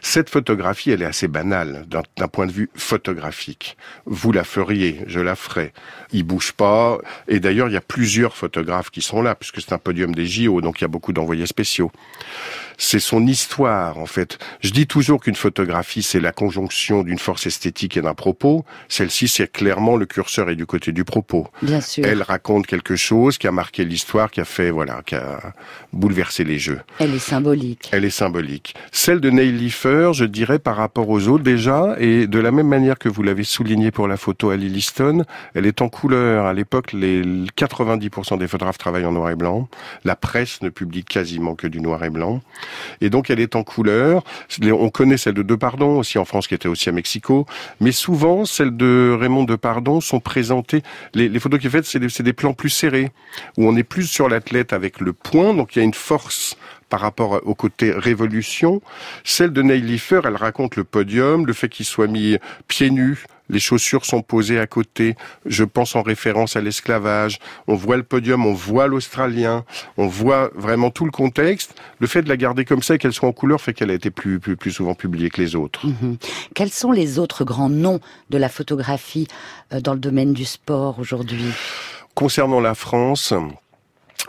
Speaker 10: Cette photographie, elle est assez banale d'un point de vue photographique. Vous la feriez, je la ferai. Il bouge pas. Et d'ailleurs, il y a plusieurs photographes qui sont là, puisque c'est un podium des JO, donc il y a beaucoup d'envoyés spéciaux c'est son histoire en fait. Je dis toujours qu'une photographie c'est la conjonction d'une force esthétique et d'un propos. Celle-ci c'est clairement le curseur est du côté du propos.
Speaker 2: Bien sûr.
Speaker 10: Elle raconte quelque chose qui a marqué l'histoire, qui a fait voilà, qui a bouleversé les jeux.
Speaker 2: Elle est symbolique.
Speaker 10: Elle est symbolique. Celle de Neil Leifer, je dirais par rapport aux autres déjà, et de la même manière que vous l'avez souligné pour la photo à Lilliston, elle est en couleur. À l'époque, les 90% des photographes travaillent en noir et blanc. La presse ne publie quasiment que du noir et blanc. Et donc elle est en couleur. On connaît celle de Depardon aussi en France, qui était aussi à Mexico. Mais souvent, celles de Raymond Depardon sont présentées. Les, photos qu'il fait, c'est des, des plans plus serrés, où on est plus sur l'athlète avec le point. Donc il y a une force par rapport au côté révolution. Celle de Neil Leifer, elle raconte le podium, le fait qu'il soit mis pieds nus, les chaussures sont posées à côté. Je pense en référence à l'esclavage. On voit le podium, on voit l'Australien, on voit vraiment tout le contexte. Le fait de la garder comme ça et qu'elle soit en couleur fait qu'elle a été plus, plus, plus souvent publiée que les autres. Mhm.
Speaker 2: Quels sont les autres grands noms de la photographie euh, dans le domaine du sport aujourd'hui?
Speaker 10: Concernant la France,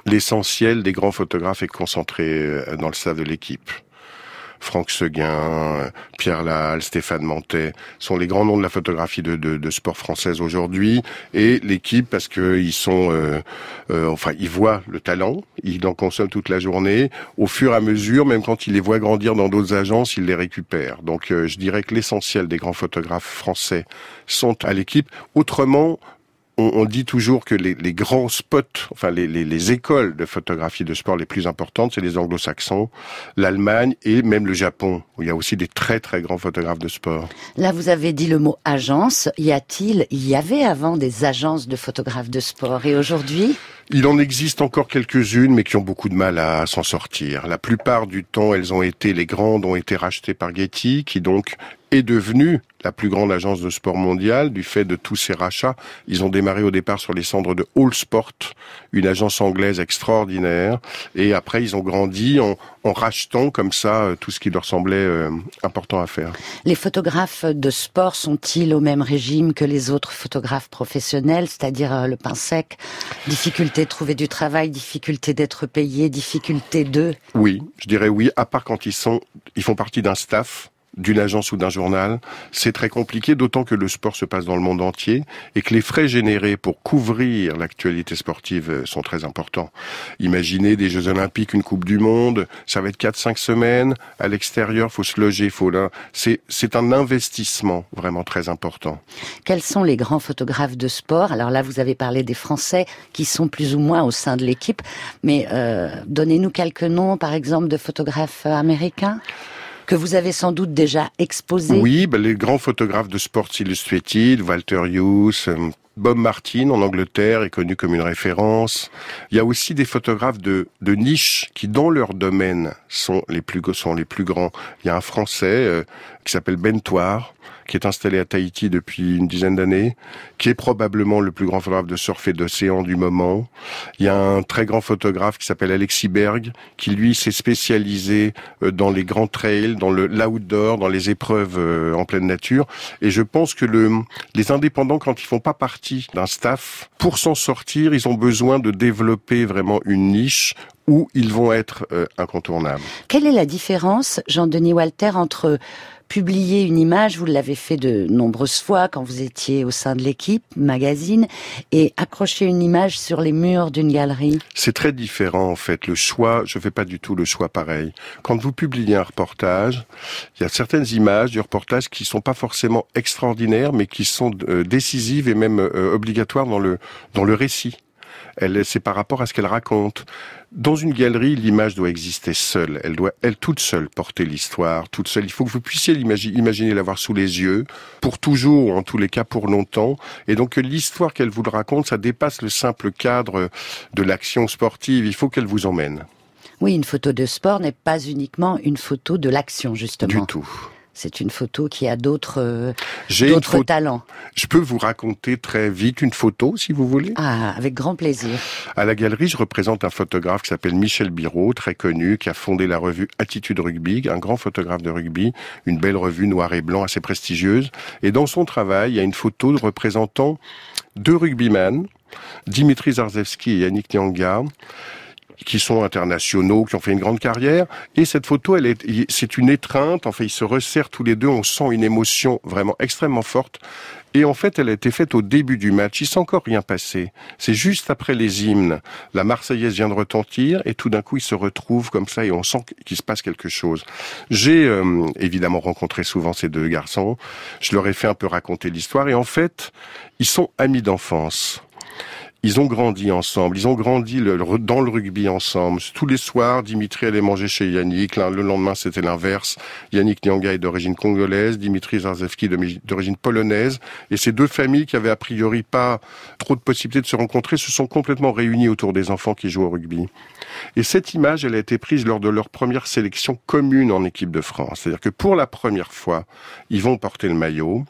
Speaker 10: l'essentiel des grands photographes est concentré euh, dans le staff de l'équipe. Franck Seguin, Pierre Lahalle, Stéphane Mantet sont les grands noms de la photographie de, de, sport française aujourd'hui. Et l'équipe, parce qu'ils sont, euh, euh, enfin, ils voient le talent, ils en consomment toute la journée. Au fur et à mesure, même quand ils les voient grandir dans d'autres agences, ils les récupèrent. Donc, je dirais que l'essentiel des grands photographes français sont à l'équipe. Autrement, on, dit toujours que les, grands spots, enfin les, écoles de photographie de sport les plus importantes, c'est les anglo-saxons, l'Allemagne et même le Japon, où il y a aussi des très très grands photographes de sport.
Speaker 2: Là, vous avez dit le mot agence. Y a-t-il, il y avait avant des agences de photographes de sport et aujourd'hui?
Speaker 10: Il en existe encore quelques-unes, mais qui ont beaucoup de mal à s'en sortir. La plupart du temps, elles ont été, les grandes ont été rachetées par Getty, qui donc est devenue la plus grande agence de sport mondiale du fait de tous ces rachats. Ils ont démarré au départ sur les cendres de All Sport, une agence anglaise extraordinaire, et après ils ont grandi en, rachetant comme ça euh, tout ce qui leur semblait euh, important à faire.
Speaker 2: Les photographes de sport sont-ils au même régime que les autres photographes professionnels, c'est-à-dire euh, le pain sec, difficulté de trouver du travail, difficulté d'être payé, difficulté de...
Speaker 10: Oui, je dirais oui, à part quand ils sont, ils font partie d'un staff d'une agence ou d'un journal, c'est très compliqué, d'autant que le sport se passe dans le monde entier et que les frais générés pour couvrir l'actualité sportive euh, sont très importants. Imaginez des Jeux Olympiques, une Coupe du Monde, ça va être 4-5 semaines, à l'extérieur, faut se loger, faut là. C'est, c'est un investissement vraiment très important.
Speaker 2: Quels sont les grands photographes de sport? Alors là, vous avez parlé des Français qui sont plus ou moins au sein de l'équipe, mais euh, donnez-nous quelques noms, par exemple, de photographes américains? Que vous avez sans doute déjà exposé.
Speaker 10: Oui, ben, les grands photographes de Sports Illustrated, Walter Hughes, euh, Bob Martin en Angleterre est connu comme une référence. Il y a aussi des photographes de, de niche qui, dans leur domaine, sont les plus, sont les plus grands. Il y a un Français euh, qui s'appelle Bentoire, qui est installé à Tahiti depuis une dizaine d'années, qui est probablement le plus grand photographe de surf et d'océan du moment. Il y a un très grand photographe qui s'appelle Alexis Berg, qui lui s'est spécialisé euh, dans les grands trails, dans le l'outdoor, dans les épreuves euh, en pleine nature. Et je pense que le, les indépendants, quand ils font pas partie d'un staff, pour s'en sortir, ils ont besoin de développer vraiment une niche où ils vont être euh, incontournables.
Speaker 2: Quelle est la différence, Jean-Denis Walter, entre publier une image, vous l'avez fait de nombreuses fois quand vous étiez au sein de l'équipe, magazine, et accrocher une image sur les murs d'une galerie
Speaker 10: C'est très différent en fait. Le choix, je fais pas du tout le choix pareil. Quand vous publiez un reportage, il y a certaines images du reportage qui sont pas forcément extraordinaires, mais qui sont euh, décisives et même euh, obligatoires dans le dans le récit. Elle, c'est par rapport à ce qu'elle raconte. Dans une galerie, l'image doit exister seule. Elle doit, elle toute seule, porter l'histoire, toute seule. Il faut que vous puissiez imaginer l'avoir sous les yeux, pour toujours, ou en tous les cas pour longtemps. Et donc, l'histoire qu'elle vous raconte, ça dépasse le simple cadre de l'action sportive. Il faut qu'elle vous emmène.
Speaker 2: Oui, une photo de sport n'est pas uniquement une photo de l'action, justement.
Speaker 10: Du tout.
Speaker 2: C'est une photo qui a d'autres euh, d'autres talents.
Speaker 10: Je peux vous raconter très vite une photo, si vous voulez?
Speaker 2: Ah, avec grand plaisir.
Speaker 10: À la galerie, je représente un photographe qui s'appelle Michel Biro, très connu, qui a fondé la revue Attitude Rugby, un grand photographe de rugby, une belle revue noir et blanc assez prestigieuse. Et dans son travail, il y a une photo représentant deux rugbymen, Dimitri Zarzewski et Yannick Nyanga, qui sont internationaux, qui ont fait une grande carrière. Et cette photo, elle est, c'est une étreinte. En fait, ils se resserrent tous les deux. On sent une émotion vraiment extrêmement forte. Et en fait, elle a été faite au début du match. Il s'est encore rien passé. C'est juste après les hymnes. La Marseillaise vient de retentir et tout d'un coup, ils se retrouvent comme ça et on sent qu'il se passe quelque chose. J'ai euh, évidemment rencontré souvent ces deux garçons. Je leur ai fait un peu raconter l'histoire et en fait, ils sont amis d'enfance ils ont grandi ensemble, ils ont grandi dans le rugby ensemble. Tous les soirs, Dimitri allait manger chez Yannick. Le lendemain, c'était l'inverse. Yannick Nyanga est d'origine congolaise, Dimitri Zarzewski d'origine polonaise. Et ces deux familles qui avaient a priori pas trop de possibilités de se rencontrer se sont complètement réunies autour des enfants qui jouent au rugby. Et cette image, elle a été prise lors de leur première sélection commune en équipe de France. C'est-à-dire que pour la première fois, ils vont porter le maillot.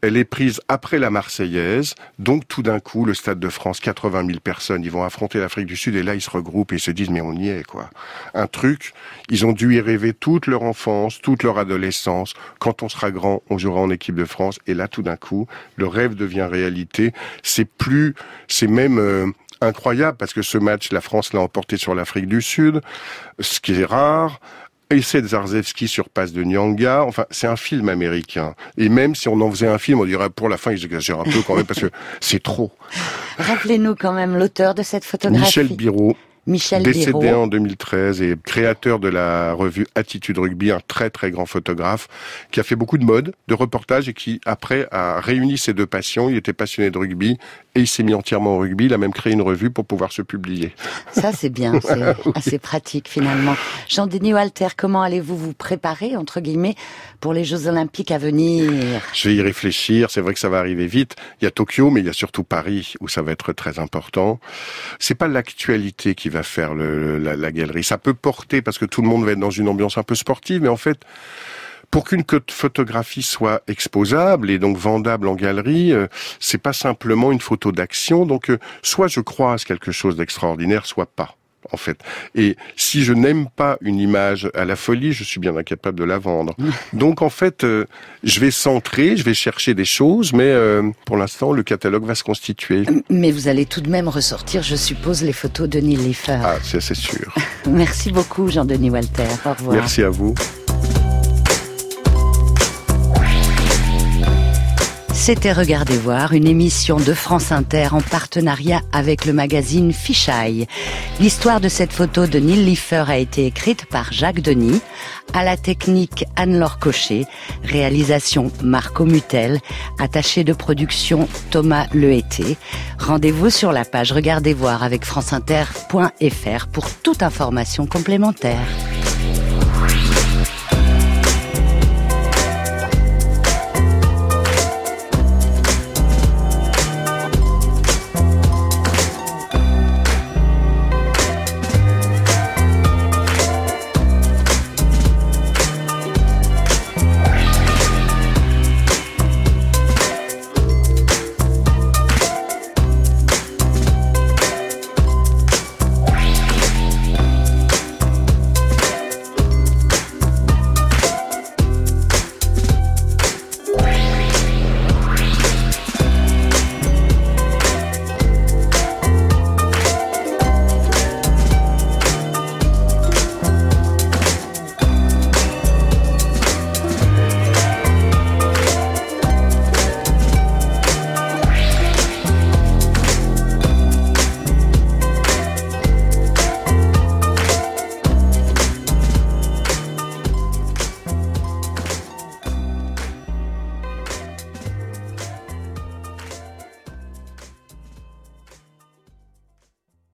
Speaker 10: Elle est prise après la Marseillaise, donc tout d'un coup, le Stade de France, 80 000 personnes, ils vont affronter l'Afrique du Sud et là, ils se regroupent et ils se disent, mais on y est, quoi. Un truc, ils ont dû y rêver toute leur enfance, toute leur adolescence. Quand on sera grand, on jouera en équipe de France et là, tout d'un coup, le rêve devient réalité. C'est plus, c'est même, euh, incroyable parce que ce match, la France l'a emporté sur l'Afrique du Sud, ce qui est rare. Essai de Zarzewski sur passe de Nyanga. Enfin, c'est un film américain. Et même si on en faisait un film, on dirait pour la fin, ils exagèrent un peu quand même parce que c'est trop.
Speaker 2: Rappelez-nous quand même l'auteur de cette photographie.
Speaker 10: Michel Biro. Michel décédé en 2013 et créateur de la revue Attitude Rugby, un très très grand photographe qui a fait beaucoup de mode, de reportages et qui après a réuni ses deux passions. Il était passionné de rugby et il s'est mis entièrement au rugby. Il a même créé une revue pour pouvoir se publier.
Speaker 2: Ça c'est bien, c'est assez pratique finalement. Jean-Denis Walter, comment allez-vous vous préparer entre guillemets pour les Jeux Olympiques à venir?
Speaker 10: Je vais y réfléchir. C'est vrai que ça va arriver vite. Il y a Tokyo, mais il y a surtout Paris où ça va être très important. C'est pas l'actualité qui va faire la, galerie. Ça peut porter parce que tout le monde va être dans une ambiance un peu sportive, mais en fait, pour qu'une photographie soit exposable et donc vendable en galerie, euh, c'est pas simplement une photo d'action. Donc, euh, soit je croise quelque chose d'extraordinaire, soit pas en fait. Et si je n'aime pas une image à la folie, je suis bien incapable de la vendre. Donc en fait, euh, je vais centrer, je vais chercher des choses, mais euh, pour l'instant, le catalogue va se constituer.
Speaker 2: Mais vous allez tout de même ressortir, je suppose, les photos de Neil Leifer.
Speaker 10: Ah, c'est sûr.
Speaker 2: Merci beaucoup, Jean-Denis Walter. Au revoir.
Speaker 10: Merci à vous.
Speaker 2: C'était Regardez voir, une émission de France Inter en partenariat avec le magazine Fisheye. L'histoire de cette photo de Neil Leifer a été écrite par Jacques Denis, à la technique Anne-Laure Cochet, réalisation Marco Mutel, attaché de production Thomas Lehété. Rendez-vous sur la page Regardez voir avec franceinter.fr pour toute information complémentaire.